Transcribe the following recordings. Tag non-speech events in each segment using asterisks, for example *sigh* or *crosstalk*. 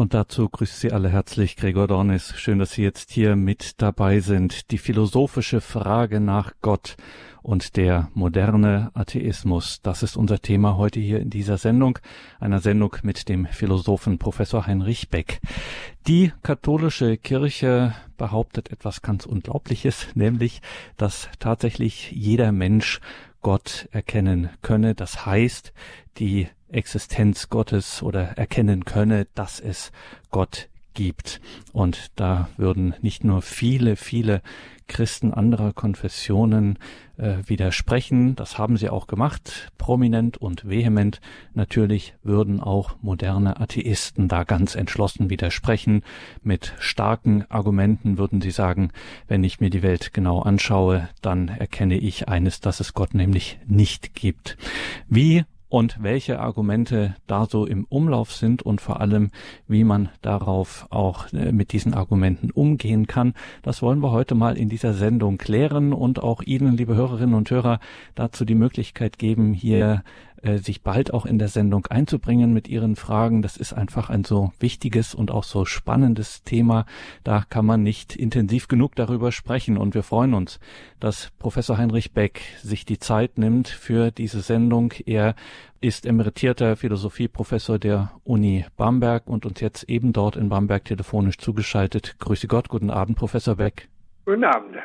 Und dazu grüße Sie alle herzlich, Gregor Dornis. Schön, dass Sie jetzt hier mit dabei sind. Die philosophische Frage nach Gott und der moderne Atheismus. Das ist unser Thema heute hier in dieser Sendung, einer Sendung mit dem Philosophen Professor Heinrich Beck. Die katholische Kirche behauptet etwas ganz Unglaubliches, *laughs* nämlich, dass tatsächlich jeder Mensch Gott erkennen könne. Das heißt, die Existenz Gottes oder erkennen könne, dass es Gott gibt. Und da würden nicht nur viele, viele Christen anderer Konfessionen äh, widersprechen. Das haben sie auch gemacht, prominent und vehement. Natürlich würden auch moderne Atheisten da ganz entschlossen widersprechen. Mit starken Argumenten würden sie sagen, wenn ich mir die Welt genau anschaue, dann erkenne ich eines, dass es Gott nämlich nicht gibt. Wie und welche Argumente da so im Umlauf sind und vor allem, wie man darauf auch äh, mit diesen Argumenten umgehen kann. Das wollen wir heute mal in dieser Sendung klären und auch Ihnen, liebe Hörerinnen und Hörer, dazu die Möglichkeit geben, hier äh, sich bald auch in der Sendung einzubringen mit Ihren Fragen. Das ist einfach ein so wichtiges und auch so spannendes Thema. Da kann man nicht intensiv genug darüber sprechen. Und wir freuen uns, dass Professor Heinrich Beck sich die Zeit nimmt für diese Sendung. Er ist emeritierter Philosophieprofessor der Uni Bamberg und uns jetzt eben dort in Bamberg telefonisch zugeschaltet. Grüße Gott, guten Abend, Professor Beck. Guten Abend.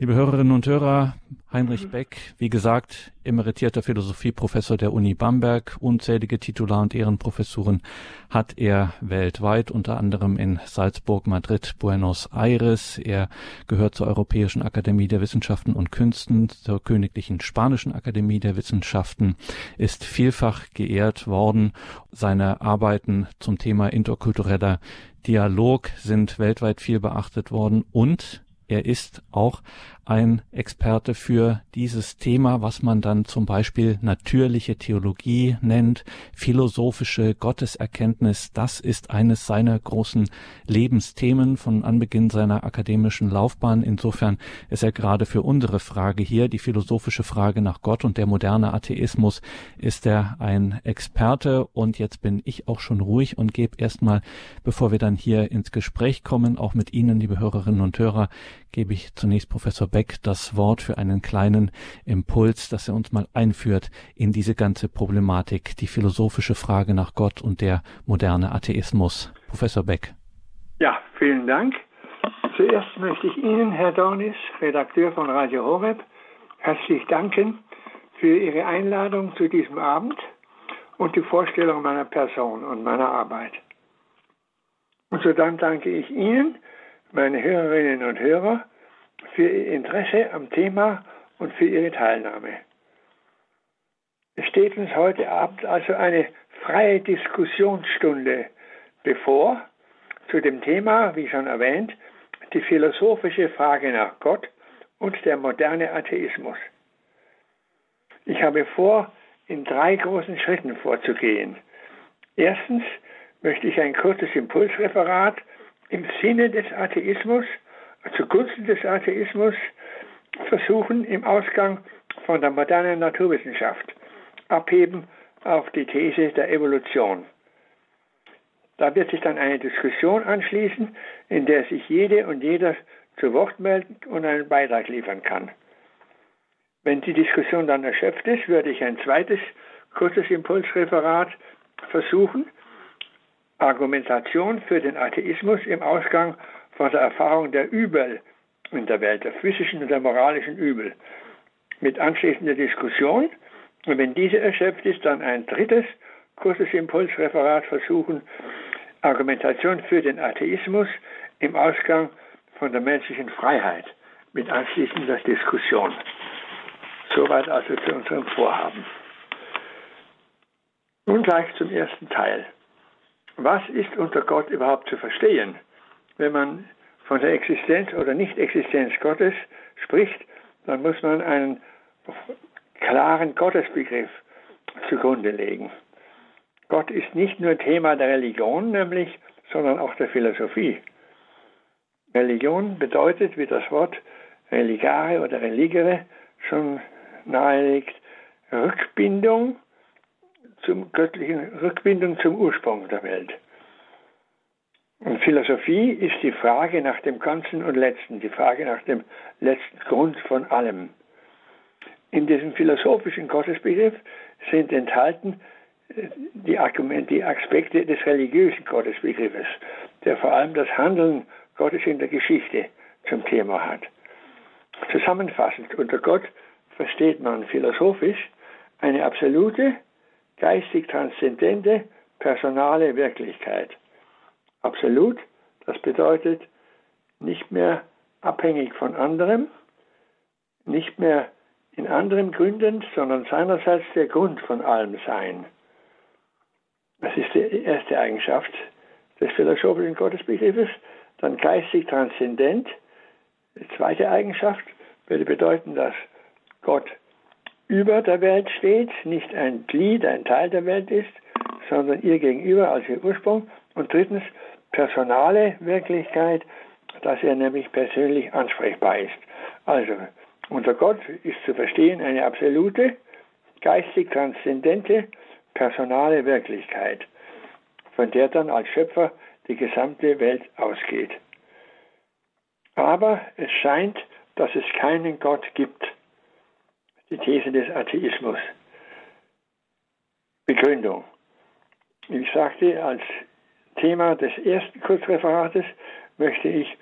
Liebe Hörerinnen und Hörer, Heinrich. Beck, wie gesagt, emeritierter Philosophieprofessor der Uni Bamberg, unzählige Titular- und Ehrenprofessuren hat er weltweit, unter anderem in Salzburg, Madrid, Buenos Aires. Er gehört zur Europäischen Akademie der Wissenschaften und Künsten, zur Königlichen Spanischen Akademie der Wissenschaften, ist vielfach geehrt worden. Seine Arbeiten zum Thema interkultureller Dialog sind weltweit viel beachtet worden und er ist auch ein Experte für dieses Thema, was man dann zum Beispiel natürliche Theologie nennt, philosophische Gotteserkenntnis. Das ist eines seiner großen Lebensthemen von Anbeginn seiner akademischen Laufbahn. Insofern ist er gerade für unsere Frage hier, die philosophische Frage nach Gott und der moderne Atheismus, ist er ein Experte. Und jetzt bin ich auch schon ruhig und gebe erstmal, bevor wir dann hier ins Gespräch kommen, auch mit Ihnen, liebe Hörerinnen und Hörer, gebe ich zunächst Professor Beck das Wort für einen kleinen Impuls, dass er uns mal einführt in diese ganze Problematik, die philosophische Frage nach Gott und der moderne Atheismus. Professor Beck. Ja, vielen Dank. Zuerst möchte ich Ihnen, Herr Dornis, Redakteur von Radio Horeb, herzlich danken für Ihre Einladung zu diesem Abend und die Vorstellung meiner Person und meiner Arbeit. Und so dann danke ich Ihnen, meine Hörerinnen und Hörer, für Ihr Interesse am Thema und für Ihre Teilnahme. Es steht uns heute Abend also eine freie Diskussionsstunde bevor zu dem Thema, wie schon erwähnt, die philosophische Frage nach Gott und der moderne Atheismus. Ich habe vor, in drei großen Schritten vorzugehen. Erstens möchte ich ein kurzes Impulsreferat im Sinne des Atheismus zugunsten des Atheismus versuchen, im Ausgang von der modernen Naturwissenschaft abheben auf die These der Evolution. Da wird sich dann eine Diskussion anschließen, in der sich jede und jeder zu Wort melden und einen Beitrag liefern kann. Wenn die Diskussion dann erschöpft ist, würde ich ein zweites kurzes Impulsreferat versuchen, Argumentation für den Atheismus im Ausgang von der Erfahrung der Übel in der Welt, der physischen und der moralischen Übel, mit anschließender Diskussion. Und wenn diese erschöpft ist, dann ein drittes kurzes Impulsreferat versuchen, Argumentation für den Atheismus im Ausgang von der menschlichen Freiheit mit anschließender Diskussion. Soweit also zu unserem Vorhaben. Nun gleich zum ersten Teil. Was ist unter Gott überhaupt zu verstehen? wenn man von der Existenz oder Nicht-Existenz Gottes spricht, dann muss man einen klaren Gottesbegriff zugrunde legen. Gott ist nicht nur Thema der Religion, nämlich, sondern auch der Philosophie. Religion bedeutet, wie das Wort religare oder religere schon nahelegt, Rückbindung zum göttlichen, Rückbindung zum Ursprung der Welt. Und Philosophie ist die Frage nach dem Ganzen und Letzten, die Frage nach dem letzten Grund von allem. In diesem philosophischen Gottesbegriff sind enthalten äh, die, Argumente, die Aspekte des religiösen Gottesbegriffes, der vor allem das Handeln Gottes in der Geschichte zum Thema hat. Zusammenfassend, unter Gott versteht man philosophisch eine absolute, geistig transzendente, personale Wirklichkeit. Absolut, das bedeutet nicht mehr abhängig von anderem, nicht mehr in anderen Gründen, sondern seinerseits der Grund von allem sein. Das ist die erste Eigenschaft des philosophischen Gottesbegriffes. Dann geistig transzendent. Die zweite Eigenschaft würde bedeuten, dass Gott über der Welt steht, nicht ein Glied, ein Teil der Welt ist, sondern ihr gegenüber als ihr Ursprung. Und drittens, personale Wirklichkeit, dass er nämlich persönlich ansprechbar ist. Also, unter Gott ist zu verstehen eine absolute, geistig transzendente, personale Wirklichkeit, von der dann als Schöpfer die gesamte Welt ausgeht. Aber es scheint, dass es keinen Gott gibt. Die These des Atheismus. Begründung. Ich sagte, als Thema des ersten Kurzreferates möchte ich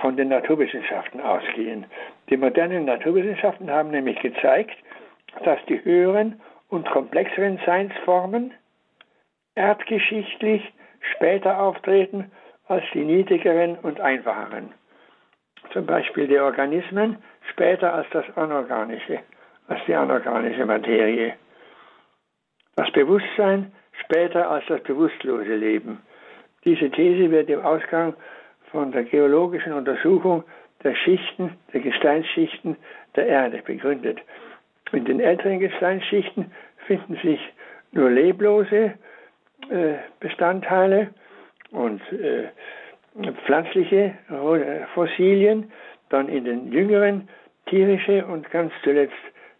von den Naturwissenschaften ausgehen. Die modernen Naturwissenschaften haben nämlich gezeigt, dass die höheren und komplexeren Seinsformen erdgeschichtlich später auftreten als die niedrigeren und einfacheren. Zum Beispiel die Organismen später als das Anorganische, als die anorganische Materie. Das Bewusstsein später als das bewusstlose Leben. Diese These wird im Ausgang von der geologischen Untersuchung der Schichten, der Gesteinsschichten der Erde begründet. In den älteren Gesteinsschichten finden sich nur leblose äh, Bestandteile und äh, pflanzliche Fossilien, dann in den jüngeren tierische und ganz zuletzt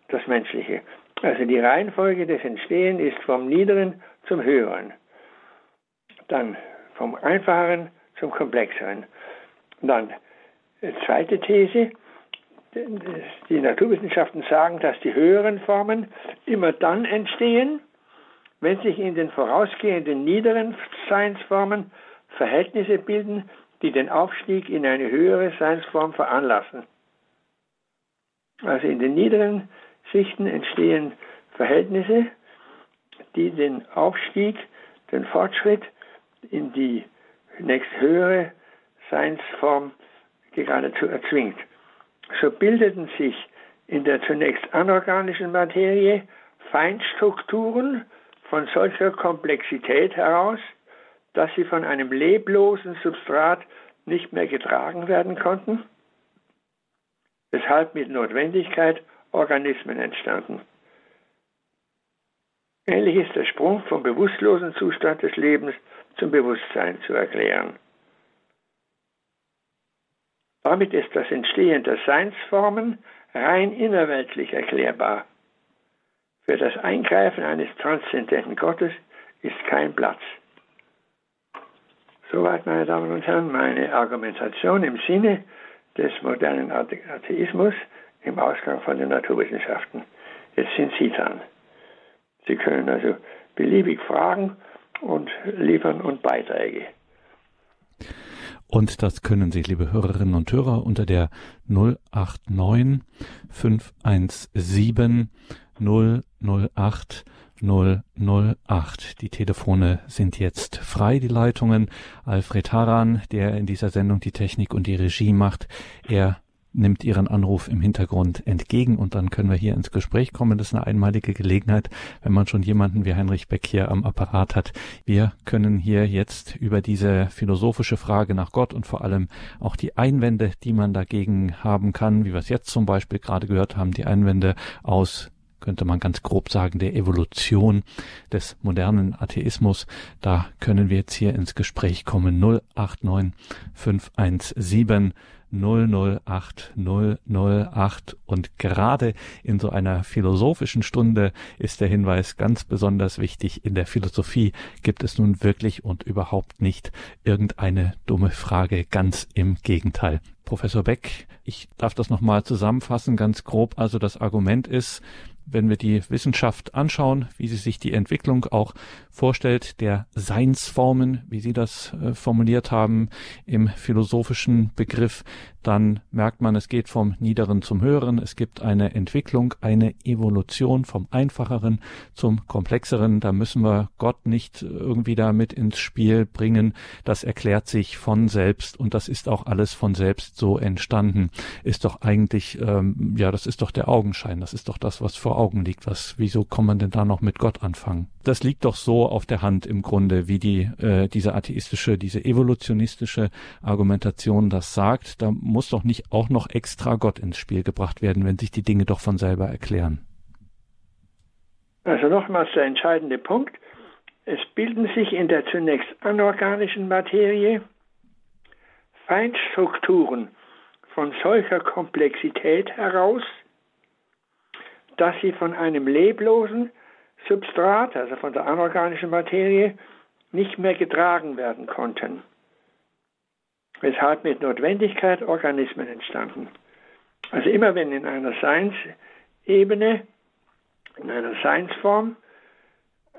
das menschliche. Also die Reihenfolge des Entstehens ist vom Niederen zum Höheren. Dann vom Einfacheren zum Komplexeren. Dann äh, zweite These, die Naturwissenschaften sagen, dass die höheren Formen immer dann entstehen, wenn sich in den vorausgehenden niederen Seinsformen Verhältnisse bilden, die den Aufstieg in eine höhere Seinsform veranlassen. Also in den niederen Schichten entstehen Verhältnisse, die den Aufstieg, den Fortschritt in die nächsthöhere Seinsform geradezu erzwingt. So bildeten sich in der zunächst anorganischen Materie Feinstrukturen von solcher Komplexität heraus, dass sie von einem leblosen Substrat nicht mehr getragen werden konnten, weshalb mit Notwendigkeit Organismen entstanden. Ähnlich ist der Sprung vom bewusstlosen Zustand des Lebens zum Bewusstsein zu erklären. Damit ist das Entstehen der Seinsformen rein innerweltlich erklärbar. Für das Eingreifen eines transzendenten Gottes ist kein Platz. Soweit, meine Damen und Herren, meine Argumentation im Sinne des modernen Atheismus im Ausgang von den Naturwissenschaften. Jetzt sind Sie dran. Sie können also beliebig fragen und liefern und Beiträge. Und das können Sie, liebe Hörerinnen und Hörer, unter der 089 517 008 008. Die Telefone sind jetzt frei, die Leitungen. Alfred Haran, der in dieser Sendung die Technik und die Regie macht, er nimmt Ihren Anruf im Hintergrund entgegen und dann können wir hier ins Gespräch kommen. Das ist eine einmalige Gelegenheit, wenn man schon jemanden wie Heinrich Beck hier am Apparat hat. Wir können hier jetzt über diese philosophische Frage nach Gott und vor allem auch die Einwände, die man dagegen haben kann, wie wir es jetzt zum Beispiel gerade gehört haben, die Einwände aus könnte man ganz grob sagen, der Evolution des modernen Atheismus. Da können wir jetzt hier ins Gespräch kommen. 089 517 008 008 und gerade in so einer philosophischen Stunde ist der Hinweis ganz besonders wichtig. In der Philosophie gibt es nun wirklich und überhaupt nicht irgendeine dumme Frage. Ganz im Gegenteil. Professor Beck, ich darf das nochmal zusammenfassen, ganz grob. Also das Argument ist, wenn wir die Wissenschaft anschauen, wie sie sich die Entwicklung auch vorstellt, der Seinsformen, wie Sie das äh, formuliert haben im philosophischen Begriff, dann merkt man, es geht vom Niederen zum Höheren. Es gibt eine Entwicklung, eine Evolution vom Einfacheren zum Komplexeren. Da müssen wir Gott nicht irgendwie da mit ins Spiel bringen. Das erklärt sich von selbst und das ist auch alles von selbst so entstanden. Ist doch eigentlich, ähm, ja, das ist doch der Augenschein. Das ist doch das, was vor Augen liegt. Was, wieso kann man denn da noch mit Gott anfangen? Das liegt doch so auf der Hand im Grunde, wie die, äh, diese atheistische, diese evolutionistische Argumentation das sagt. Da muss doch nicht auch noch extra Gott ins Spiel gebracht werden, wenn sich die Dinge doch von selber erklären. Also nochmals der entscheidende Punkt. Es bilden sich in der zunächst anorganischen Materie Feinstrukturen von solcher Komplexität heraus, dass sie von einem leblosen Substrat, also von der anorganischen Materie, nicht mehr getragen werden konnten. Weshalb mit Notwendigkeit Organismen entstanden. Also immer wenn in einer Seinsebene, in einer Seinsform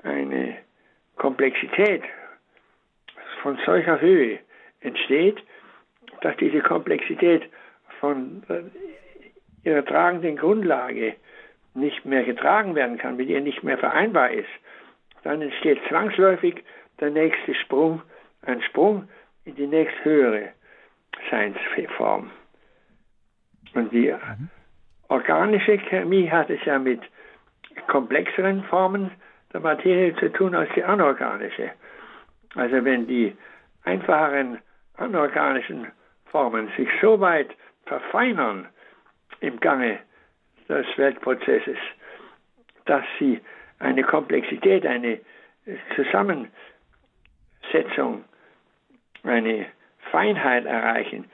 eine Komplexität von solcher Höhe entsteht, dass diese Komplexität von ihrer tragenden Grundlage nicht mehr getragen werden kann, mit ihr nicht mehr vereinbar ist, dann entsteht zwangsläufig der nächste Sprung, ein Sprung in die nächsthöhere Seinsform. Und die mhm. organische Chemie hat es ja mit komplexeren Formen der Materie zu tun als die anorganische. Also wenn die einfacheren anorganischen Formen sich so weit verfeinern im Gange des Weltprozesses, dass sie eine Komplexität, eine Zusammensetzung, eine Feinheit erreichen,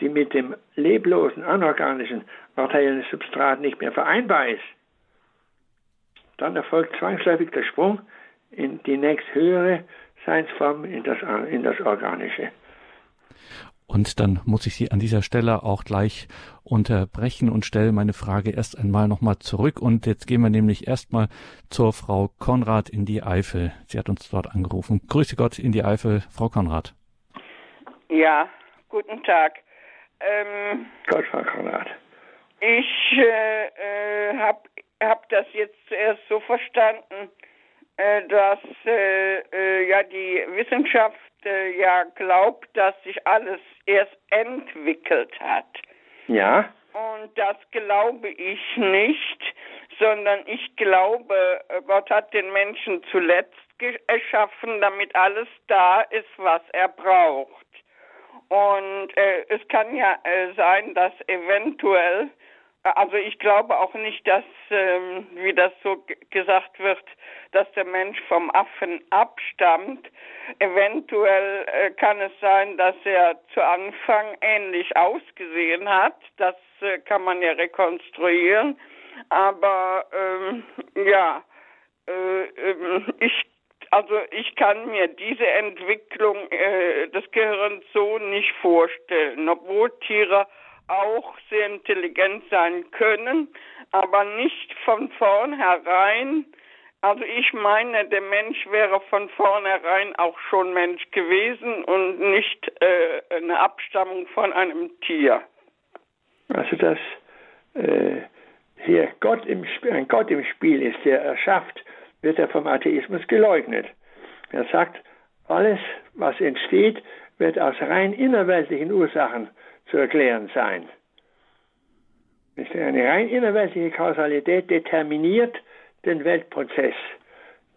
die mit dem leblosen, anorganischen materiellen Substrat nicht mehr vereinbar ist, dann erfolgt zwangsläufig der Sprung in die nächsthöhere Seinsform, in das, in das Organische. Und dann muss ich Sie an dieser Stelle auch gleich unterbrechen und stelle meine Frage erst einmal nochmal zurück. Und jetzt gehen wir nämlich erstmal zur Frau Konrad in die Eifel. Sie hat uns dort angerufen. Grüße Gott in die Eifel, Frau Konrad. Ja, guten Tag. Ähm, Gott, Frau Konrad. Ich äh, äh, habe hab das jetzt zuerst so verstanden, äh, dass äh, äh, ja die Wissenschaft äh, ja glaubt, dass sich alles erst entwickelt hat. Ja. Und das glaube ich nicht, sondern ich glaube, Gott hat den Menschen zuletzt erschaffen, damit alles da ist, was er braucht. Und äh, es kann ja äh, sein, dass eventuell also ich glaube auch nicht, dass, ähm, wie das so gesagt wird, dass der Mensch vom Affen abstammt. Eventuell äh, kann es sein, dass er zu Anfang ähnlich ausgesehen hat. Das äh, kann man ja rekonstruieren. Aber ähm, ja, äh, ähm, ich also ich kann mir diese Entwicklung äh, des Gehirns so nicht vorstellen, obwohl Tiere auch sehr intelligent sein können, aber nicht von vornherein. Also ich meine, der Mensch wäre von vornherein auch schon Mensch gewesen und nicht äh, eine Abstammung von einem Tier. Also dass äh, hier Gott im, ein Gott im Spiel ist, der erschafft, wird er vom Atheismus geleugnet. Er sagt, alles, was entsteht, wird aus rein innerweltlichen Ursachen zu erklären sein. Eine rein innerweltliche Kausalität determiniert den Weltprozess,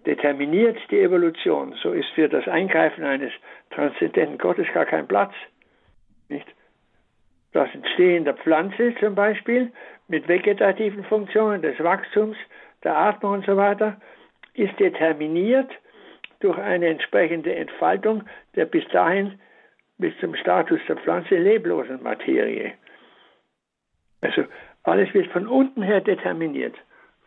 determiniert die Evolution. So ist für das Eingreifen eines transzendenten Gottes gar kein Platz. Nicht? Das Entstehen der Pflanze zum Beispiel mit vegetativen Funktionen des Wachstums, der Atmung und so weiter ist determiniert durch eine entsprechende Entfaltung der bis dahin bis zum Status der Pflanze leblosen Materie. Also alles wird von unten her determiniert,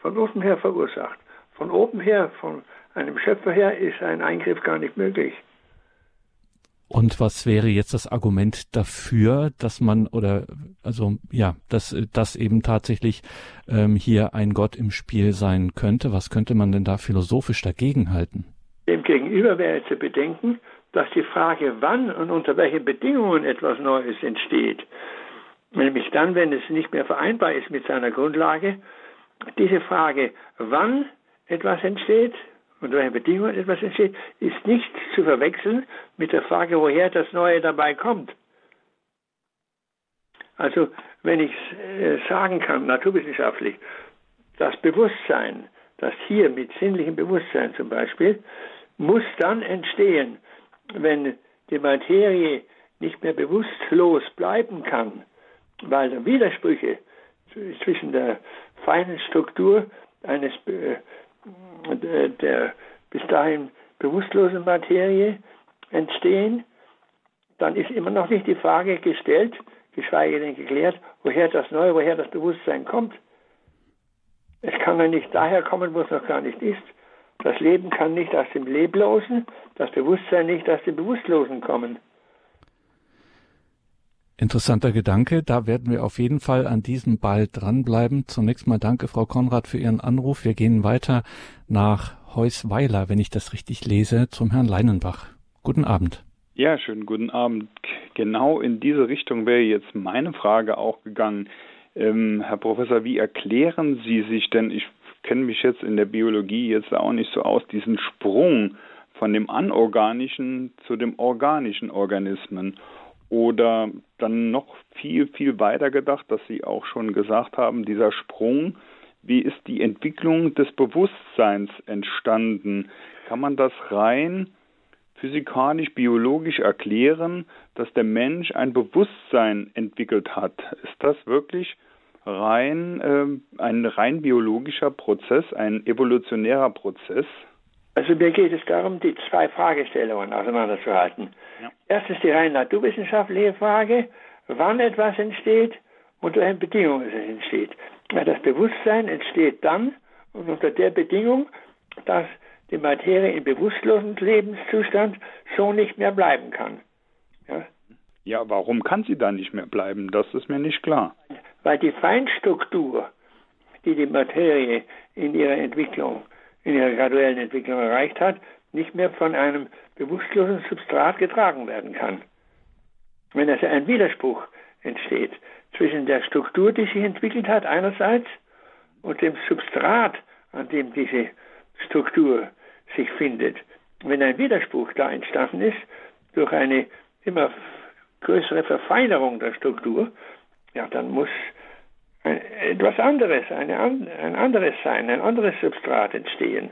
von unten her verursacht. Von oben her, von einem Schöpfer her, ist ein Eingriff gar nicht möglich. Und was wäre jetzt das Argument dafür, dass man oder also ja, dass dass eben tatsächlich ähm, hier ein Gott im Spiel sein könnte? Was könnte man denn da philosophisch dagegen halten? Demgegenüber wäre zu bedenken, dass die Frage, wann und unter welchen Bedingungen etwas Neues entsteht, nämlich dann, wenn es nicht mehr vereinbar ist mit seiner Grundlage, diese Frage, wann etwas entsteht, unter welchen Bedingungen etwas entsteht, ist nicht zu verwechseln mit der Frage, woher das Neue dabei kommt. Also, wenn ich äh, sagen kann, naturwissenschaftlich, das Bewusstsein, das hier mit sinnlichem Bewusstsein zum Beispiel, muss dann entstehen, wenn die Materie nicht mehr bewusstlos bleiben kann, weil Widersprüche zwischen der feinen Struktur eines äh, der bis dahin bewusstlosen Materie entstehen, dann ist immer noch nicht die Frage gestellt, geschweige denn geklärt, woher das Neue, woher das Bewusstsein kommt. Es kann ja nicht daher kommen, wo es noch gar nicht ist. Das Leben kann nicht aus dem Leblosen, das Bewusstsein nicht aus dem Bewusstlosen kommen. Interessanter Gedanke. Da werden wir auf jeden Fall an diesem Ball dranbleiben. Zunächst mal danke, Frau Konrad, für Ihren Anruf. Wir gehen weiter nach Heusweiler, wenn ich das richtig lese, zum Herrn Leinenbach. Guten Abend. Ja, schönen guten Abend. Genau in diese Richtung wäre jetzt meine Frage auch gegangen. Ähm, Herr Professor, wie erklären Sie sich denn, ich kenne mich jetzt in der Biologie jetzt auch nicht so aus, diesen Sprung von dem anorganischen zu dem organischen Organismen? Oder dann noch viel, viel weiter gedacht, dass Sie auch schon gesagt haben, dieser Sprung, wie ist die Entwicklung des Bewusstseins entstanden? Kann man das rein physikalisch, biologisch erklären, dass der Mensch ein Bewusstsein entwickelt hat? Ist das wirklich rein äh, ein rein biologischer Prozess, ein evolutionärer Prozess? Also mir geht es darum, die zwei Fragestellungen auseinanderzuhalten. Ja. Erstens die rein naturwissenschaftliche Frage, wann etwas entsteht und unter welchen Bedingungen es entsteht. Das Bewusstsein entsteht dann und unter der Bedingung, dass die Materie im bewusstlosen Lebenszustand so nicht mehr bleiben kann. Ja? ja, warum kann sie dann nicht mehr bleiben? Das ist mir nicht klar. Weil die Feinstruktur, die die Materie in ihrer Entwicklung in ihrer graduellen Entwicklung erreicht hat, nicht mehr von einem bewusstlosen Substrat getragen werden kann. Wenn also ein Widerspruch entsteht zwischen der Struktur, die sich entwickelt hat, einerseits, und dem Substrat, an dem diese Struktur sich findet. Wenn ein Widerspruch da entstanden ist, durch eine immer größere Verfeinerung der Struktur, ja, dann muss etwas anderes, eine, ein anderes Sein, ein anderes Substrat entstehen.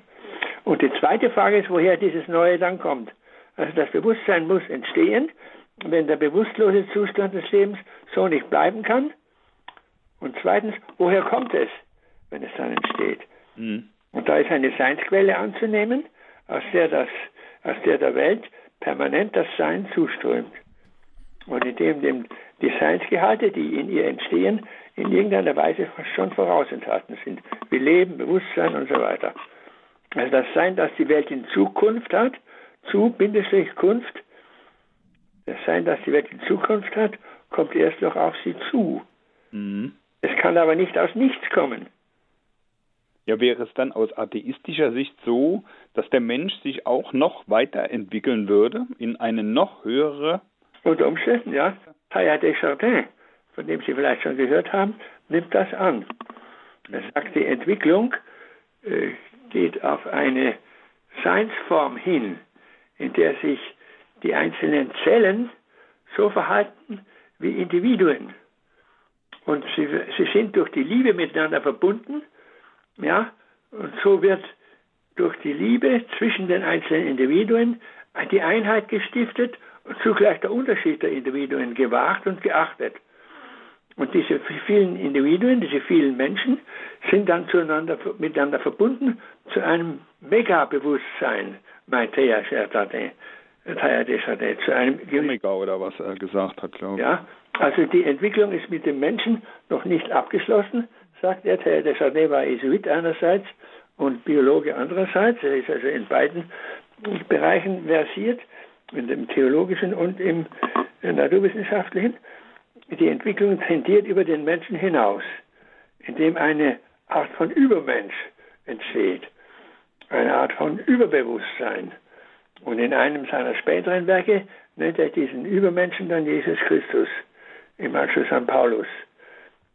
Und die zweite Frage ist, woher dieses Neue dann kommt. Also das Bewusstsein muss entstehen, wenn der bewusstlose Zustand des Lebens so nicht bleiben kann. Und zweitens, woher kommt es, wenn es dann entsteht? Mhm. Und da ist eine Seinsquelle anzunehmen, aus der, das, aus der der Welt permanent das Sein zuströmt. Und indem dem die Seinsgehalte, die in ihr entstehen, in irgendeiner Weise schon vorausenthalten sind, wie Leben, Bewusstsein und so weiter. Also das Sein, das die Welt in Zukunft hat, zu Bindestrich Kunft, das Sein, das die Welt in Zukunft hat, kommt erst noch auf sie zu. Mhm. Es kann aber nicht aus nichts kommen. Ja, wäre es dann aus atheistischer Sicht so, dass der Mensch sich auch noch weiterentwickeln würde in eine noch höhere. Unter Umständen, ja. Teilhard Desjardins von dem Sie vielleicht schon gehört haben, nimmt das an. Er sagt, die Entwicklung äh, geht auf eine Seinsform hin, in der sich die einzelnen Zellen so verhalten wie Individuen. Und sie, sie sind durch die Liebe miteinander verbunden, ja, und so wird durch die Liebe zwischen den einzelnen Individuen die Einheit gestiftet und zugleich der Unterschied der Individuen gewahrt und geachtet. Und diese vielen Individuen, diese vielen Menschen sind dann zueinander, miteinander verbunden zu einem Megabewusstsein, Maitea Shertate, zu einem Omega oder was er gesagt hat, glaube ich. Ja, also die Entwicklung ist mit dem Menschen noch nicht abgeschlossen, sagt er. Thea Desjardins war Jesuit einerseits und Biologe andererseits. Er ist also in beiden Bereichen versiert, in dem theologischen und im naturwissenschaftlichen. Die Entwicklung tendiert über den Menschen hinaus, indem eine Art von Übermensch entsteht, eine Art von Überbewusstsein. Und in einem seiner späteren Werke nennt er diesen Übermenschen dann Jesus Christus, im Anschluss an Paulus.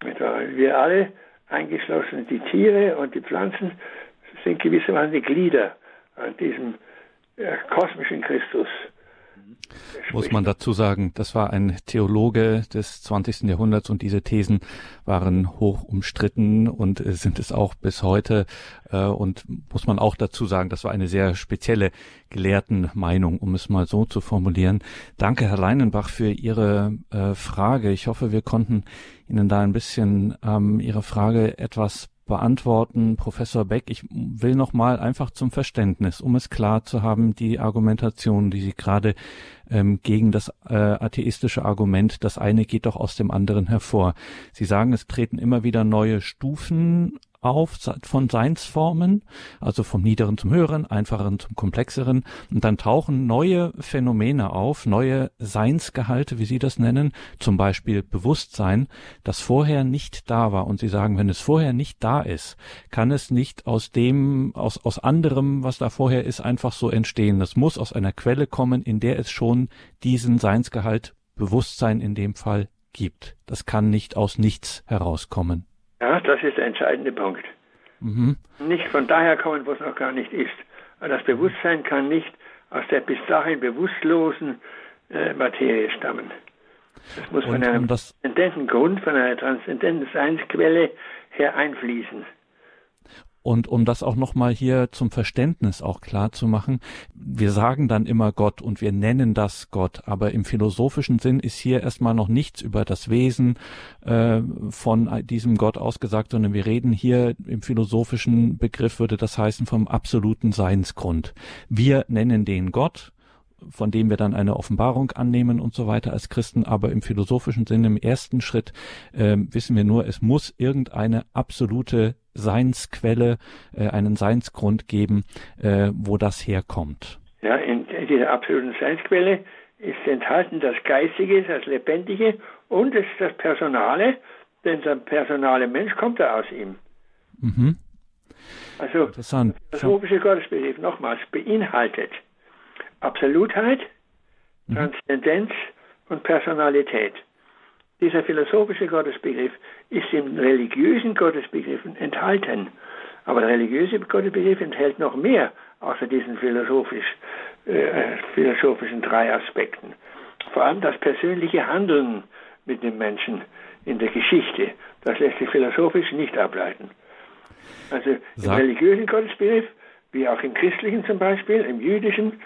Wir alle, eingeschlossen die Tiere und die Pflanzen, sind gewissermaßen die Glieder an diesem äh, kosmischen Christus muss man dazu sagen, das war ein Theologe des 20. Jahrhunderts und diese Thesen waren hoch umstritten und äh, sind es auch bis heute. Äh, und muss man auch dazu sagen, das war eine sehr spezielle Gelehrtenmeinung, um es mal so zu formulieren. Danke, Herr Leinenbach, für Ihre äh, Frage. Ich hoffe, wir konnten Ihnen da ein bisschen ähm, Ihre Frage etwas beantworten, Professor Beck. Ich will noch mal einfach zum Verständnis, um es klar zu haben, die Argumentation, die Sie gerade ähm, gegen das äh, atheistische Argument, das eine geht doch aus dem anderen hervor. Sie sagen, es treten immer wieder neue Stufen auf von Seinsformen, also vom Niederen zum Höheren, Einfacheren zum Komplexeren. Und dann tauchen neue Phänomene auf, neue Seinsgehalte, wie Sie das nennen, zum Beispiel Bewusstsein, das vorher nicht da war. Und Sie sagen, wenn es vorher nicht da ist, kann es nicht aus dem, aus, aus anderem, was da vorher ist, einfach so entstehen. Das muss aus einer Quelle kommen, in der es schon diesen Seinsgehalt, Bewusstsein in dem Fall gibt. Das kann nicht aus nichts herauskommen. Ja, das ist der entscheidende Punkt. Mhm. Nicht von daher kommen, wo es noch gar nicht ist. das Bewusstsein kann nicht aus der bis dahin bewusstlosen äh, Materie stammen. Das muss Und von einem transzendenten Grund, von einer transzendenten Seinsquelle her einfließen. Und um das auch nochmal hier zum Verständnis auch klar zu machen, wir sagen dann immer Gott und wir nennen das Gott, aber im philosophischen Sinn ist hier erstmal noch nichts über das Wesen äh, von diesem Gott ausgesagt, sondern wir reden hier im philosophischen Begriff würde das heißen vom absoluten Seinsgrund. Wir nennen den Gott, von dem wir dann eine Offenbarung annehmen und so weiter als Christen. Aber im philosophischen Sinne, im ersten Schritt, äh, wissen wir nur, es muss irgendeine absolute Seinsquelle, äh, einen Seinsgrund geben, äh, wo das herkommt. Ja, in dieser absoluten Seinsquelle ist enthalten das Geistige, das Lebendige und es ist das Personale, denn der personale Mensch kommt ja aus ihm. Mhm. Also, der philosophische Gottesbegriff nochmals beinhaltet Absolutheit, mhm. Transzendenz und Personalität. Dieser philosophische Gottesbegriff ist im religiösen Gottesbegriff enthalten. Aber der religiöse Gottesbegriff enthält noch mehr außer diesen philosophisch, äh, philosophischen drei Aspekten. Vor allem das persönliche Handeln mit dem Menschen in der Geschichte. Das lässt sich philosophisch nicht ableiten. Also im religiösen Gottesbegriff, wie auch im christlichen zum Beispiel, im jüdischen,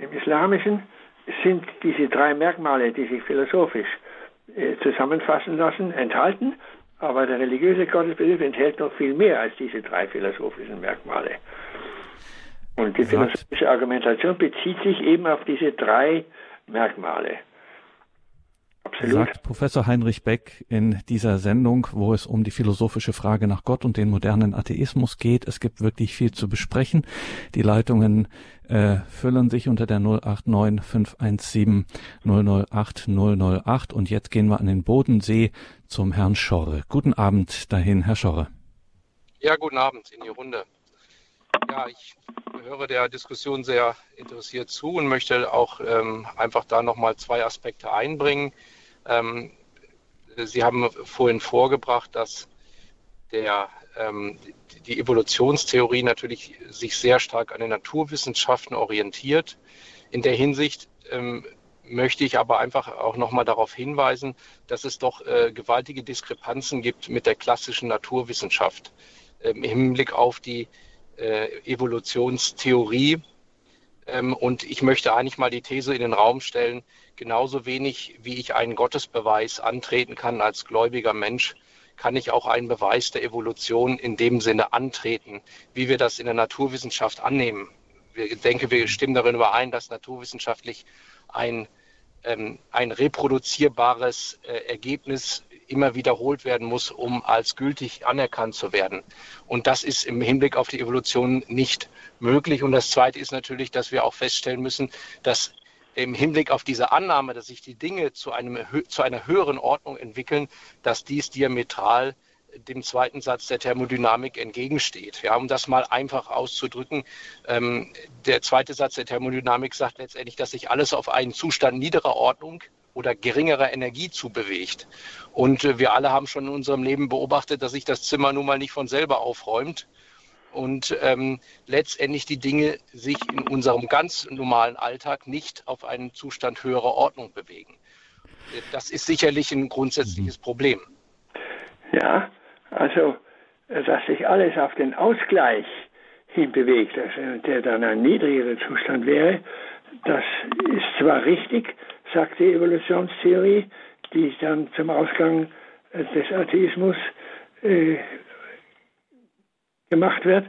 im Islamischen sind diese drei Merkmale, die sich philosophisch äh, zusammenfassen lassen, enthalten, aber der religiöse Gottesbegriff enthält noch viel mehr als diese drei philosophischen Merkmale. Und die philosophische Argumentation bezieht sich eben auf diese drei Merkmale. Absolut. Sagt Professor Heinrich Beck in dieser Sendung, wo es um die philosophische Frage nach Gott und den modernen Atheismus geht. Es gibt wirklich viel zu besprechen. Die Leitungen äh, füllen sich unter der 089 517 008 008 und jetzt gehen wir an den Bodensee zum Herrn Schorre. Guten Abend dahin, Herr Schorre. Ja, guten Abend in die Runde. Ja, ich höre der Diskussion sehr interessiert zu und möchte auch ähm, einfach da nochmal zwei Aspekte einbringen. Ähm, Sie haben vorhin vorgebracht, dass der, ähm, die Evolutionstheorie natürlich sich sehr stark an den Naturwissenschaften orientiert. In der Hinsicht ähm, möchte ich aber einfach auch nochmal darauf hinweisen, dass es doch äh, gewaltige Diskrepanzen gibt mit der klassischen Naturwissenschaft ähm, im Hinblick auf die äh, Evolutionstheorie und ich möchte eigentlich mal die These in den Raum stellen, genauso wenig wie ich einen Gottesbeweis antreten kann als gläubiger Mensch, kann ich auch einen Beweis der Evolution in dem Sinne antreten, wie wir das in der Naturwissenschaft annehmen. Ich denke, wir stimmen darin überein, dass naturwissenschaftlich ein, ähm, ein reproduzierbares äh, Ergebnis immer wiederholt werden muss, um als gültig anerkannt zu werden. Und das ist im Hinblick auf die Evolution nicht möglich. Und das Zweite ist natürlich, dass wir auch feststellen müssen, dass im Hinblick auf diese Annahme, dass sich die Dinge zu, einem, zu einer höheren Ordnung entwickeln, dass dies diametral dem zweiten Satz der Thermodynamik entgegensteht. Ja, um das mal einfach auszudrücken, ähm, der zweite Satz der Thermodynamik sagt letztendlich, dass sich alles auf einen Zustand niederer Ordnung oder geringerer Energie zubewegt. Und äh, wir alle haben schon in unserem Leben beobachtet, dass sich das Zimmer nun mal nicht von selber aufräumt und ähm, letztendlich die Dinge sich in unserem ganz normalen Alltag nicht auf einen Zustand höherer Ordnung bewegen. Das ist sicherlich ein grundsätzliches Problem. Ja, also dass sich alles auf den Ausgleich hinbewegt, also der dann ein niedrigerer Zustand wäre, das ist zwar richtig, sagt die Evolutionstheorie, die dann zum Ausgang des Atheismus äh, gemacht wird.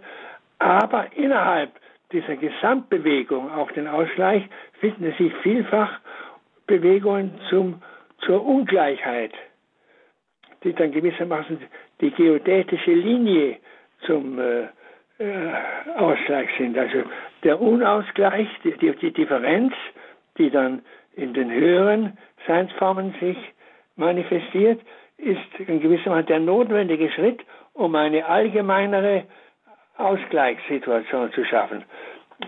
Aber innerhalb dieser Gesamtbewegung, auch den Ausgleich, finden sich vielfach Bewegungen zum, zur Ungleichheit, die dann gewissermaßen die geodätische Linie zum äh, äh, Ausgleich sind. Also der Unausgleich, die, die, die Differenz, die dann in den höheren Seinsformen sich manifestiert, ist in gewisser Weise der notwendige Schritt, um eine allgemeinere Ausgleichssituation zu schaffen.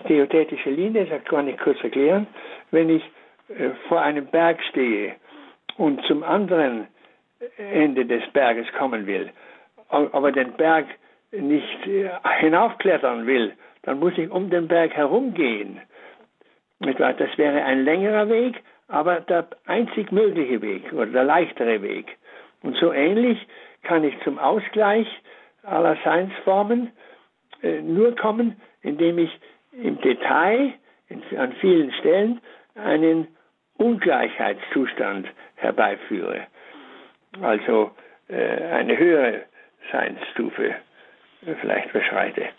Geodätische Linie, das kann ich kurz erklären, wenn ich äh, vor einem Berg stehe und zum anderen Ende des Berges kommen will, aber den Berg nicht äh, hinaufklettern will, dann muss ich um den Berg herumgehen. Das wäre ein längerer Weg, aber der einzig mögliche Weg oder der leichtere Weg. Und so ähnlich kann ich zum Ausgleich aller Seinsformen äh, nur kommen, indem ich im Detail an vielen Stellen einen Ungleichheitszustand herbeiführe. Also äh, eine höhere Seinsstufe vielleicht beschreite.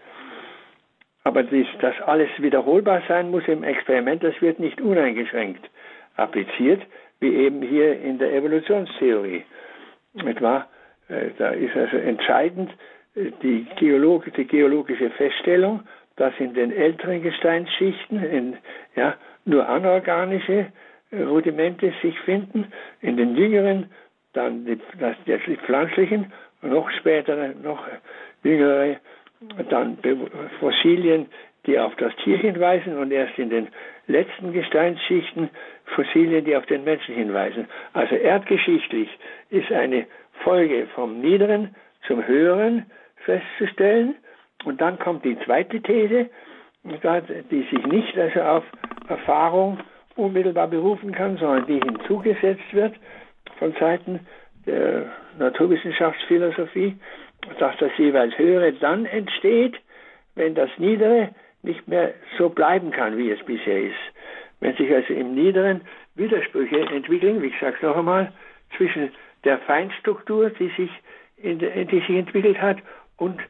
Aber dies, dass alles wiederholbar sein muss im Experiment, das wird nicht uneingeschränkt appliziert, wie eben hier in der Evolutionstheorie. Etwa, äh, da ist also entscheidend äh, die, Geolog die geologische Feststellung, dass in den älteren Gesteinsschichten in, ja, nur anorganische äh, Rudimente sich finden, in den jüngeren dann die, das, die pflanzlichen, noch später noch jüngere, dann Fossilien, die auf das Tier hinweisen und erst in den letzten Gesteinsschichten Fossilien, die auf den Menschen hinweisen. Also erdgeschichtlich ist eine Folge vom Niederen zum Höheren festzustellen. Und dann kommt die zweite These, die sich nicht also auf Erfahrung unmittelbar berufen kann, sondern die hinzugesetzt wird von Seiten der Naturwissenschaftsphilosophie, dass das jeweils Höhere dann entsteht, wenn das Niedere nicht mehr so bleiben kann, wie es bisher ist. Wenn sich also im Niederen Widersprüche entwickeln, wie ich sage noch einmal, zwischen der Feinstruktur, die sich, in die sich entwickelt hat, und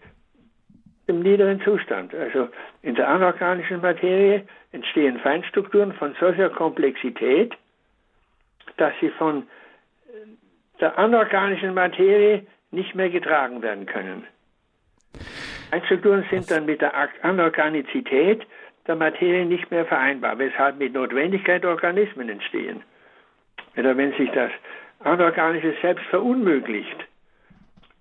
dem niederen Zustand. Also in der anorganischen Materie entstehen Feinstrukturen von solcher Komplexität, dass sie von der anorganischen Materie nicht mehr getragen werden können. Feinstrukturen sind dann mit der Anorganizität der Materie nicht mehr vereinbar, weshalb mit Notwendigkeit Organismen entstehen. Oder wenn sich das Anorganische selbst verunmöglicht,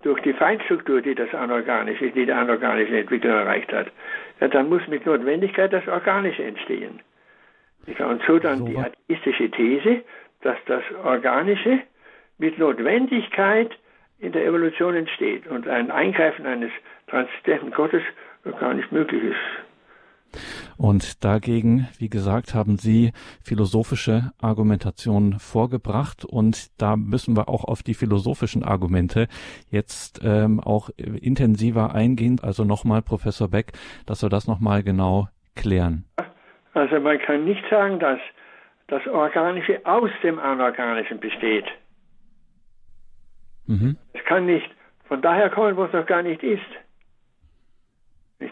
durch die Feinstruktur, die das Anorganische, die die anorganische Entwicklung erreicht hat, ja, dann muss mit Notwendigkeit das Organische entstehen. Und so dann die atheistische These, dass das Organische mit Notwendigkeit in der Evolution entsteht und ein Eingreifen eines transzendenten Gottes gar nicht möglich ist. Und dagegen, wie gesagt, haben Sie philosophische Argumentationen vorgebracht und da müssen wir auch auf die philosophischen Argumente jetzt ähm, auch intensiver eingehen. Also nochmal, Professor Beck, dass wir das nochmal genau klären. Also man kann nicht sagen, dass das Organische aus dem Anorganischen besteht. Mhm. Es kann nicht von daher kommen, wo es noch gar nicht ist.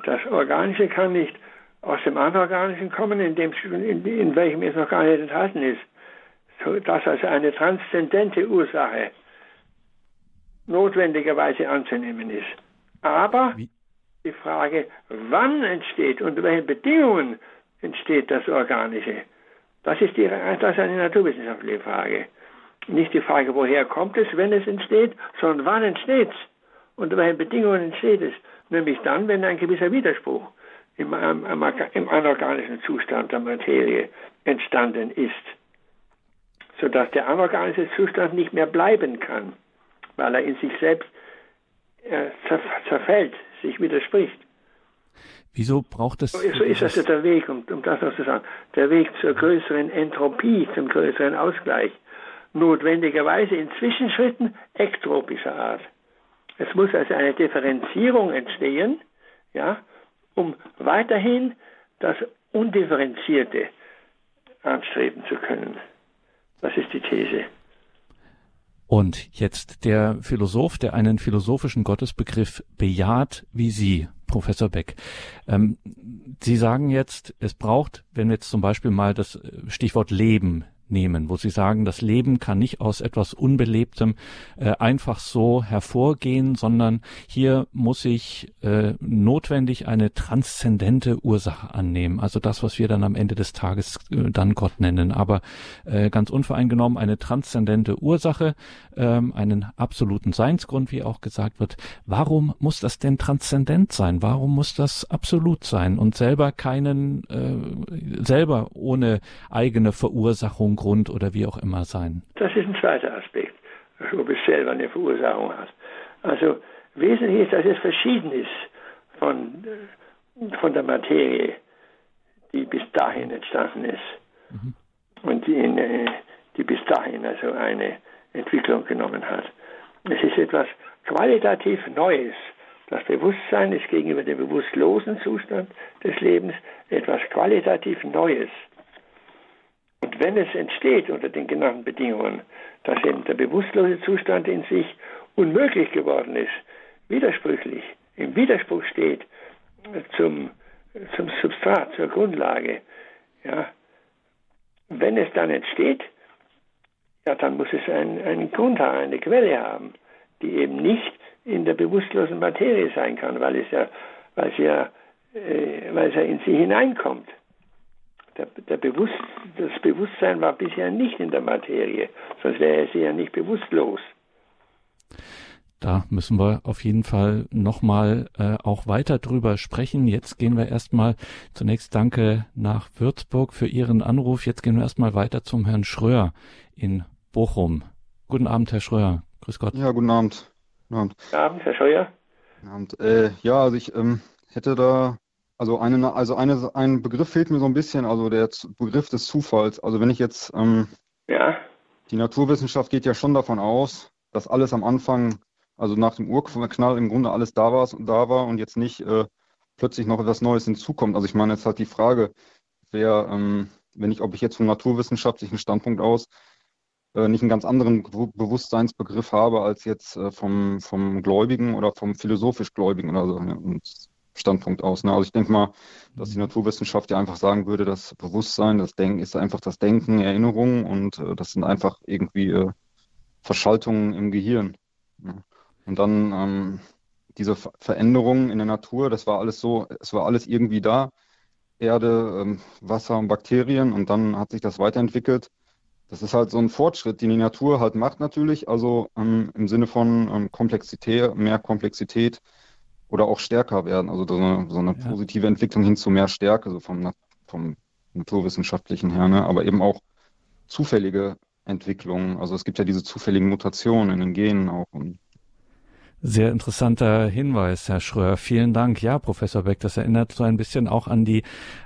Das Organische kann nicht aus dem Anorganischen kommen, in, dem, in, in welchem es noch gar nicht enthalten ist. So, das als eine transzendente Ursache notwendigerweise anzunehmen ist. Aber Wie? die Frage, wann entsteht, unter welchen Bedingungen entsteht das Organische, das ist, die, das ist eine naturwissenschaftliche Frage. Nicht die Frage, woher kommt es, wenn es entsteht, sondern wann entsteht es, unter welchen Bedingungen entsteht es. Nämlich dann, wenn ein gewisser Widerspruch im, im, im anorganischen Zustand der Materie entstanden ist, sodass der anorganische Zustand nicht mehr bleiben kann weil er in sich selbst äh, zerfällt, sich widerspricht. Wieso braucht es. So so ist das der Weg, um, um das noch zu sagen. Der Weg zur größeren Entropie, zum größeren Ausgleich. Notwendigerweise in Zwischenschritten ektropischer Art. Es muss also eine Differenzierung entstehen, ja, um weiterhin das Undifferenzierte anstreben zu können. Das ist die These. Und jetzt der Philosoph, der einen philosophischen Gottesbegriff bejaht, wie Sie, Professor Beck. Ähm, Sie sagen jetzt, es braucht, wenn wir jetzt zum Beispiel mal das Stichwort Leben nehmen, wo Sie sagen, das Leben kann nicht aus etwas Unbelebtem äh, einfach so hervorgehen, sondern hier muss ich äh, notwendig eine transzendente Ursache annehmen. Also das, was wir dann am Ende des Tages äh, dann Gott nennen. Aber äh, ganz unvoreingenommen eine transzendente Ursache, ähm, einen absoluten Seinsgrund, wie auch gesagt wird. Warum muss das denn transzendent sein? Warum muss das absolut sein und selber keinen, äh, selber ohne eigene Verursachung Grund oder wie auch immer sein? Das ist ein zweiter Aspekt, ob es selber eine Verursachung hat. Also wesentlich ist, dass es verschieden ist von, von der Materie, die bis dahin entstanden ist. Mhm. Und die, in, die bis dahin also eine Entwicklung genommen hat. Es ist etwas qualitativ Neues. Das Bewusstsein ist gegenüber dem bewusstlosen Zustand des Lebens etwas qualitativ Neues. Und wenn es entsteht unter den genannten Bedingungen, dass eben der bewusstlose Zustand in sich unmöglich geworden ist, widersprüchlich, im Widerspruch steht zum, zum Substrat, zur Grundlage, ja, wenn es dann entsteht, ja, dann muss es einen, einen Grund haben, eine Quelle haben, die eben nicht in der bewusstlosen Materie sein kann, weil es ja, weil es ja, äh, weil es ja in sie hineinkommt. Der, der Bewusst, das Bewusstsein war bisher nicht in der Materie, sonst wäre sie ja nicht bewusstlos. Da müssen wir auf jeden Fall nochmal äh, auch weiter drüber sprechen. Jetzt gehen wir erstmal zunächst danke nach Würzburg für Ihren Anruf. Jetzt gehen wir erstmal weiter zum Herrn Schröer in Bochum. Guten Abend, Herr Schröer. Grüß Gott. Ja, guten Abend. Guten Abend, guten Abend Herr Schröer. Guten Abend. Äh, ja, also ich ähm, hätte da also eine, also eine, ein Begriff fehlt mir so ein bisschen, also der Begriff des Zufalls. Also wenn ich jetzt, ähm, ja. die Naturwissenschaft geht ja schon davon aus, dass alles am Anfang, also nach dem Urknall im Grunde alles da war, da war und jetzt nicht äh, plötzlich noch etwas Neues hinzukommt. Also ich meine, jetzt hat die Frage, wer, ähm, wenn ich, ob ich jetzt vom naturwissenschaftlichen Standpunkt aus äh, nicht einen ganz anderen Bewusstseinsbegriff habe als jetzt äh, vom, vom Gläubigen oder vom philosophisch Gläubigen oder so. Und Standpunkt aus. Ne? Also ich denke mal, dass die mhm. Naturwissenschaft ja einfach sagen würde, das Bewusstsein, das Denken ist einfach das Denken, Erinnerungen und äh, das sind einfach irgendwie äh, Verschaltungen im Gehirn. Ne? Und dann ähm, diese Ver Veränderungen in der Natur, das war alles so, es war alles irgendwie da. Erde, ähm, Wasser und Bakterien und dann hat sich das weiterentwickelt. Das ist halt so ein Fortschritt, den die Natur halt macht natürlich, also ähm, im Sinne von ähm, Komplexität, mehr Komplexität, oder auch stärker werden. Also so eine, so eine ja. positive Entwicklung hin zu mehr Stärke, so vom, vom naturwissenschaftlichen her, ne? aber eben auch zufällige Entwicklungen. Also es gibt ja diese zufälligen Mutationen in den Genen auch. Und Sehr interessanter Hinweis, Herr Schröer. Vielen Dank. Ja, Professor Beck, das erinnert so ein bisschen auch an die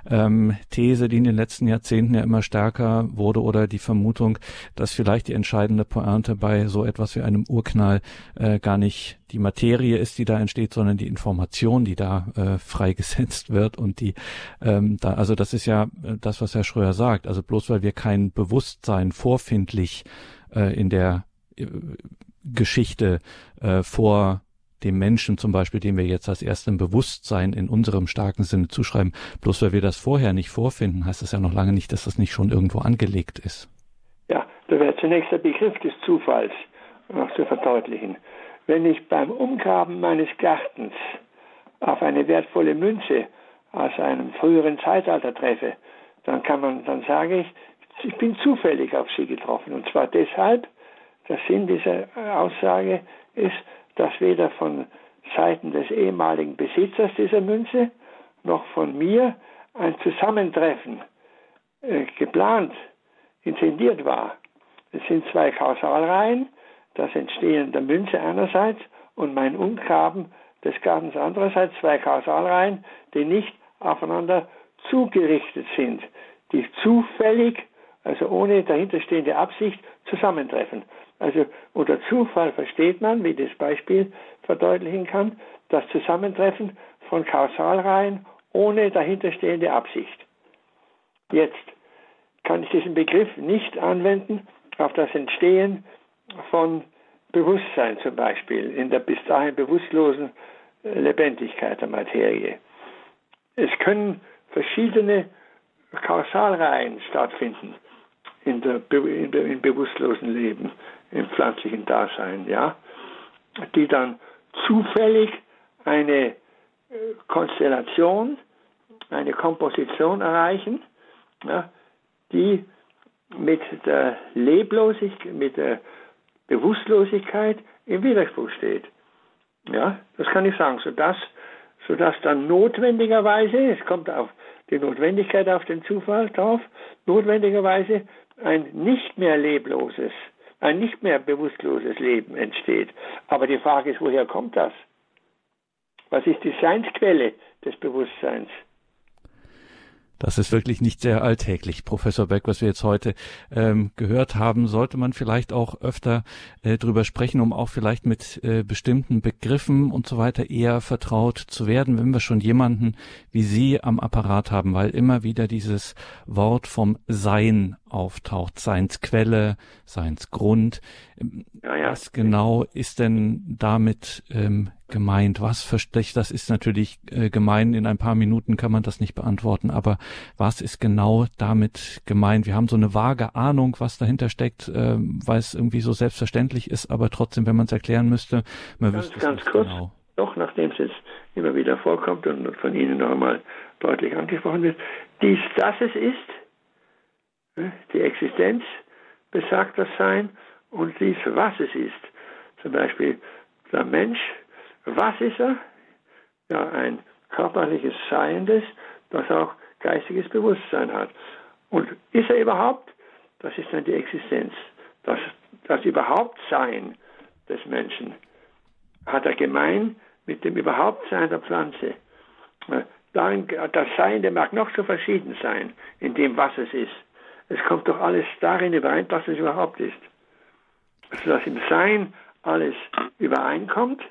ähm, These, die in den letzten Jahrzehnten ja immer stärker wurde oder die Vermutung, dass vielleicht die entscheidende Pointe bei so etwas wie einem Urknall äh, gar nicht die Materie ist, die da entsteht, sondern die Information, die da äh, freigesetzt wird und die ähm, da, also das ist ja äh, das, was Herr Schröer sagt. Also bloß weil wir kein Bewusstsein vorfindlich äh, in der äh, Geschichte äh, vor dem Menschen zum Beispiel, dem wir jetzt als erstem Bewusstsein in unserem starken Sinne zuschreiben, bloß weil wir das vorher nicht vorfinden, heißt das ja noch lange nicht, dass das nicht schon irgendwo angelegt ist. Ja, da wäre zunächst der Begriff des Zufalls noch zu verdeutlichen. Wenn ich beim Umgraben meines Gartens auf eine wertvolle Münze aus einem früheren Zeitalter treffe, dann kann man, dann sage ich, ich bin zufällig auf sie getroffen. Und zwar deshalb, der Sinn dieser Aussage ist, dass weder von Seiten des ehemaligen Besitzers dieser Münze noch von mir ein Zusammentreffen äh, geplant, intendiert war. Es sind zwei Kausalreihen, das Entstehen der Münze einerseits und mein Umgraben des Gartens andererseits, zwei Kausalreihen, die nicht aufeinander zugerichtet sind, die zufällig, also ohne dahinterstehende Absicht, zusammentreffen. Also unter Zufall versteht man, wie das Beispiel verdeutlichen kann, das Zusammentreffen von Kausalreihen ohne dahinterstehende Absicht. Jetzt kann ich diesen Begriff nicht anwenden auf das Entstehen von Bewusstsein zum Beispiel, in der bis dahin bewusstlosen äh, Lebendigkeit der Materie. Es können verschiedene Kausalreihen stattfinden in der, in der, im bewusstlosen Leben im pflanzlichen Dasein, ja, die dann zufällig eine äh, Konstellation, eine Komposition erreichen, ja, die mit der Leblosigkeit, mit der Bewusstlosigkeit im Widerspruch steht. Ja, das kann ich sagen, sodass, sodass dann notwendigerweise, es kommt auf die Notwendigkeit auf den Zufall drauf, notwendigerweise ein nicht mehr lebloses ein nicht mehr bewusstloses Leben entsteht. Aber die Frage ist, woher kommt das? Was ist die Seinsquelle des Bewusstseins? Das ist wirklich nicht sehr alltäglich, Professor Beck, was wir jetzt heute ähm, gehört haben. Sollte man vielleicht auch öfter äh, drüber sprechen, um auch vielleicht mit äh, bestimmten Begriffen und so weiter eher vertraut zu werden, wenn wir schon jemanden wie Sie am Apparat haben, weil immer wieder dieses Wort vom Sein auftaucht, Seinsquelle, Seinsgrund. Ja, ja. Was genau ist denn damit ähm, gemeint? Was versteht, das ist natürlich äh, gemein, in ein paar Minuten kann man das nicht beantworten, aber was ist genau damit gemeint? Wir haben so eine vage Ahnung, was dahinter steckt, äh, weil es irgendwie so selbstverständlich ist, aber trotzdem, wenn man es erklären müsste, man ganz, wüsste ganz es kurz, genau. Doch, nachdem es jetzt immer wieder vorkommt und von Ihnen noch einmal deutlich angesprochen wird, dies, dass es ist, Ne? Die Existenz besagt das Sein und dies, was es ist. Zum Beispiel der Mensch, was ist er? Ja, ein körperliches Seiendes, das auch geistiges Bewusstsein hat. Und ist er überhaupt? Das ist dann die Existenz. Das, das Überhauptsein des Menschen hat er gemein mit dem Überhauptsein der Pflanze. Das Sein, der mag noch so verschieden sein, in dem, was es ist. Es kommt doch alles darin überein, was es überhaupt ist. Also dass im Sein alles übereinkommt,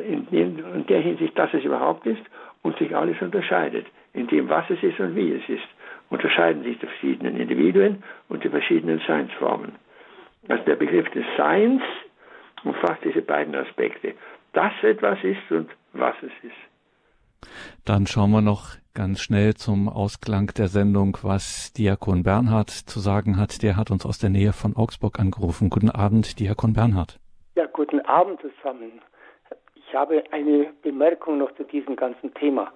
in, in der Hinsicht, dass es überhaupt ist, und sich alles unterscheidet, in dem, was es ist und wie es ist. Unterscheiden sich die verschiedenen Individuen und die verschiedenen Seinsformen. Also der Begriff des Seins umfasst diese beiden Aspekte. Dass etwas ist und was es ist. Dann schauen wir noch ganz schnell zum Ausklang der Sendung, was Diakon Bernhard zu sagen hat. Der hat uns aus der Nähe von Augsburg angerufen. Guten Abend, Diakon Bernhard. Ja, guten Abend zusammen. Ich habe eine Bemerkung noch zu diesem ganzen Thema.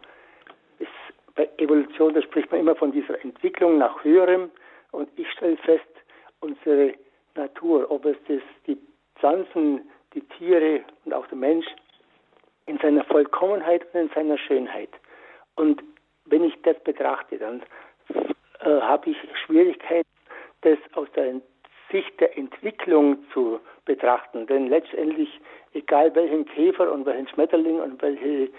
Es, bei Evolution, da spricht man immer von dieser Entwicklung nach höherem und ich stelle fest, unsere Natur, ob es das, die Pflanzen, die Tiere und auch der Mensch, in seiner Vollkommenheit und in seiner Schönheit. Und wenn ich das betrachte, dann äh, habe ich Schwierigkeiten, das aus der Sicht der Entwicklung zu betrachten. Denn letztendlich, egal welchen Käfer und welchen Schmetterling und welche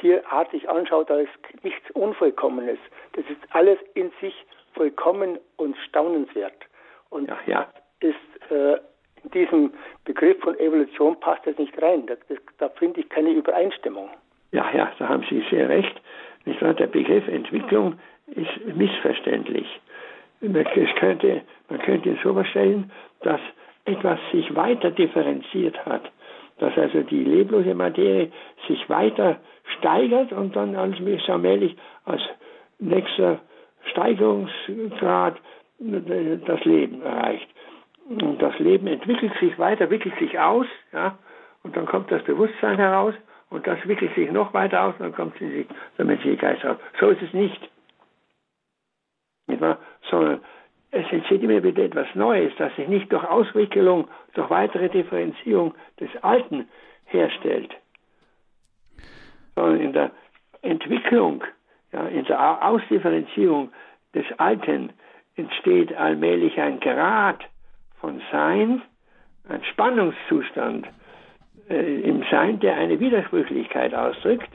Tierart ich anschaue, da ist nichts Unvollkommenes. Das ist alles in sich vollkommen und staunenswert. Und ja, ja. ist äh, in diesem Begriff von Evolution passt das nicht rein. Da, da finde ich keine Übereinstimmung. Ja, ja, da haben Sie sehr recht. Der Begriff Entwicklung ist missverständlich. Man könnte, man könnte so vorstellen, dass etwas sich weiter differenziert hat, dass also die leblose Materie sich weiter steigert und dann allmählich als nächster Steigerungsgrad das Leben erreicht. Und das Leben entwickelt sich weiter, entwickelt sich aus, ja, und dann kommt das Bewusstsein heraus und das wickelt sich noch weiter aus und dann kommt sie, der menschliche Geist raus. So ist es nicht. Sondern es entsteht immer wieder etwas Neues, das sich nicht durch Auswicklung, durch weitere Differenzierung des Alten herstellt, sondern in der Entwicklung, ja, in der Ausdifferenzierung des Alten entsteht allmählich ein Grad von Sein, ein Spannungszustand äh, im Sein, der eine Widersprüchlichkeit ausdrückt,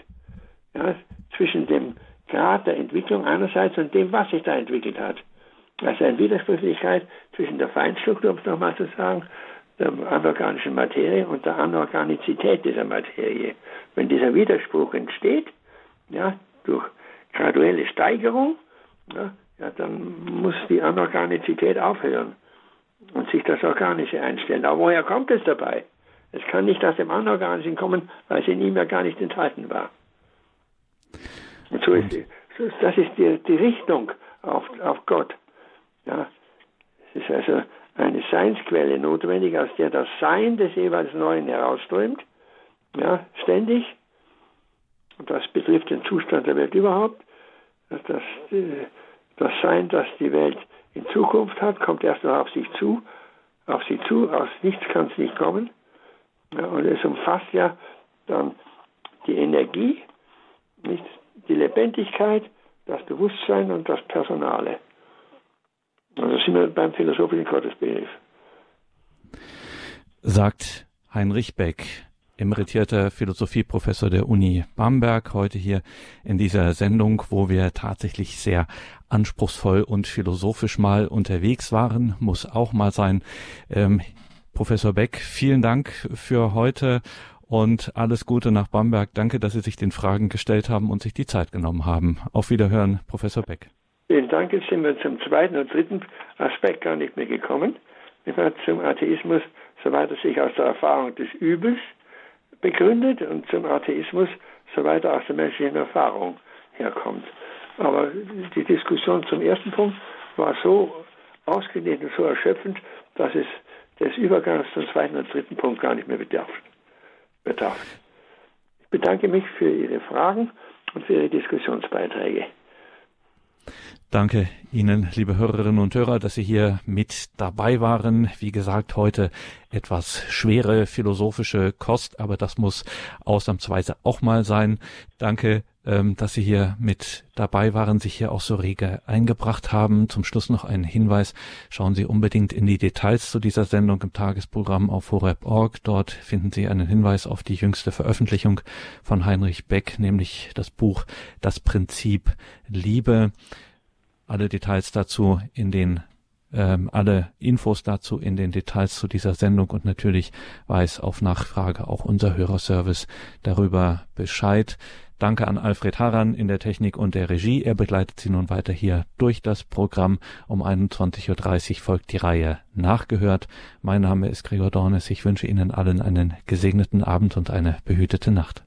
ja, zwischen dem Grad der Entwicklung einerseits und dem, was sich da entwickelt hat. Also eine Widersprüchlichkeit zwischen der Feinstruktur, um es nochmal zu sagen, der anorganischen Materie und der Anorganizität dieser Materie. Wenn dieser Widerspruch entsteht, ja, durch graduelle Steigerung, ja, ja, dann muss die Anorganizität aufhören und sich das Organische einstellen. Aber woher kommt es dabei? Es kann nicht aus dem Anorganischen kommen, weil es in ihm ja gar nicht enthalten war. Und so ist, das ist die, die Richtung auf, auf Gott. Ja, es ist also eine Seinsquelle notwendig, aus der das Sein des jeweils Neuen herausströmt, ja, ständig. Und das betrifft den Zustand der Welt überhaupt. Das, äh, das Sein, das die Welt in Zukunft hat, kommt erst noch auf sich zu. Auf sie zu, aus nichts kann es nicht kommen. Ja, und es umfasst ja dann die Energie, nicht die Lebendigkeit, das Bewusstsein und das Personale. Und da sind wir beim philosophischen Gottesbegriff. Sagt Heinrich Beck, emeritierter Philosophieprofessor der Uni Bamberg, heute hier in dieser Sendung, wo wir tatsächlich sehr anspruchsvoll und philosophisch mal unterwegs waren, muss auch mal sein. Ähm, Professor Beck, vielen Dank für heute und alles Gute nach Bamberg. Danke, dass Sie sich den Fragen gestellt haben und sich die Zeit genommen haben. Auf Wiederhören, Professor Beck. Vielen Dank. Jetzt sind wir zum zweiten und dritten Aspekt gar nicht mehr gekommen. Zum Atheismus, soweit er sich aus der Erfahrung des Übels begründet und zum Atheismus, soweit er aus der menschlichen Erfahrung herkommt. Aber die Diskussion zum ersten Punkt war so ausgedehnt und so erschöpfend, dass es des Übergangs zum zweiten und dritten Punkt gar nicht mehr bedarf. bedarf. Ich bedanke mich für Ihre Fragen und für Ihre Diskussionsbeiträge. Danke Ihnen, liebe Hörerinnen und Hörer, dass Sie hier mit dabei waren. Wie gesagt, heute etwas schwere philosophische Kost, aber das muss ausnahmsweise auch mal sein. Danke ähm, dass Sie hier mit dabei waren, sich hier auch so rege eingebracht haben. Zum Schluss noch ein Hinweis. Schauen Sie unbedingt in die Details zu dieser Sendung im Tagesprogramm auf horeb.org. Dort finden Sie einen Hinweis auf die jüngste Veröffentlichung von Heinrich Beck, nämlich das Buch Das Prinzip Liebe. Alle Details dazu in den ähm, alle Infos dazu in den Details zu dieser Sendung und natürlich weiß auf Nachfrage auch unser Hörerservice darüber Bescheid. Danke an Alfred Haran in der Technik und der Regie. Er begleitet Sie nun weiter hier durch das Programm. Um 21.30 Uhr folgt die Reihe Nachgehört. Mein Name ist Gregor Dornes. Ich wünsche Ihnen allen einen gesegneten Abend und eine behütete Nacht.